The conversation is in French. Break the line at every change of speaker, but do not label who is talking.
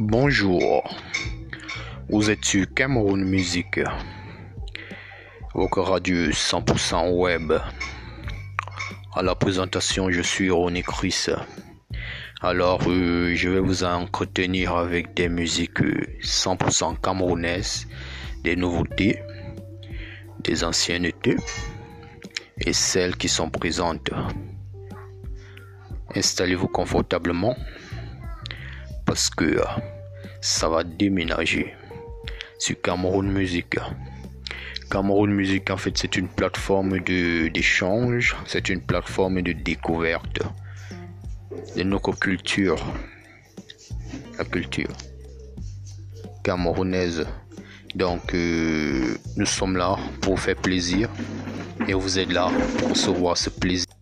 Bonjour, vous êtes sur Cameroun Musique, votre radio 100% web. À la présentation, je suis Ronnie Chris. Alors, euh, je vais vous entretenir avec des musiques 100% camerounaises, des nouveautés, des anciennetés et celles qui sont présentes. Installez-vous confortablement parce que ça va déménager sur Cameroun Music. Cameroun Music, en fait, c'est une plateforme d'échange, c'est une plateforme de découverte de notre culture, la culture camerounaise. Donc, euh, nous sommes là pour faire plaisir et vous êtes là pour recevoir ce plaisir.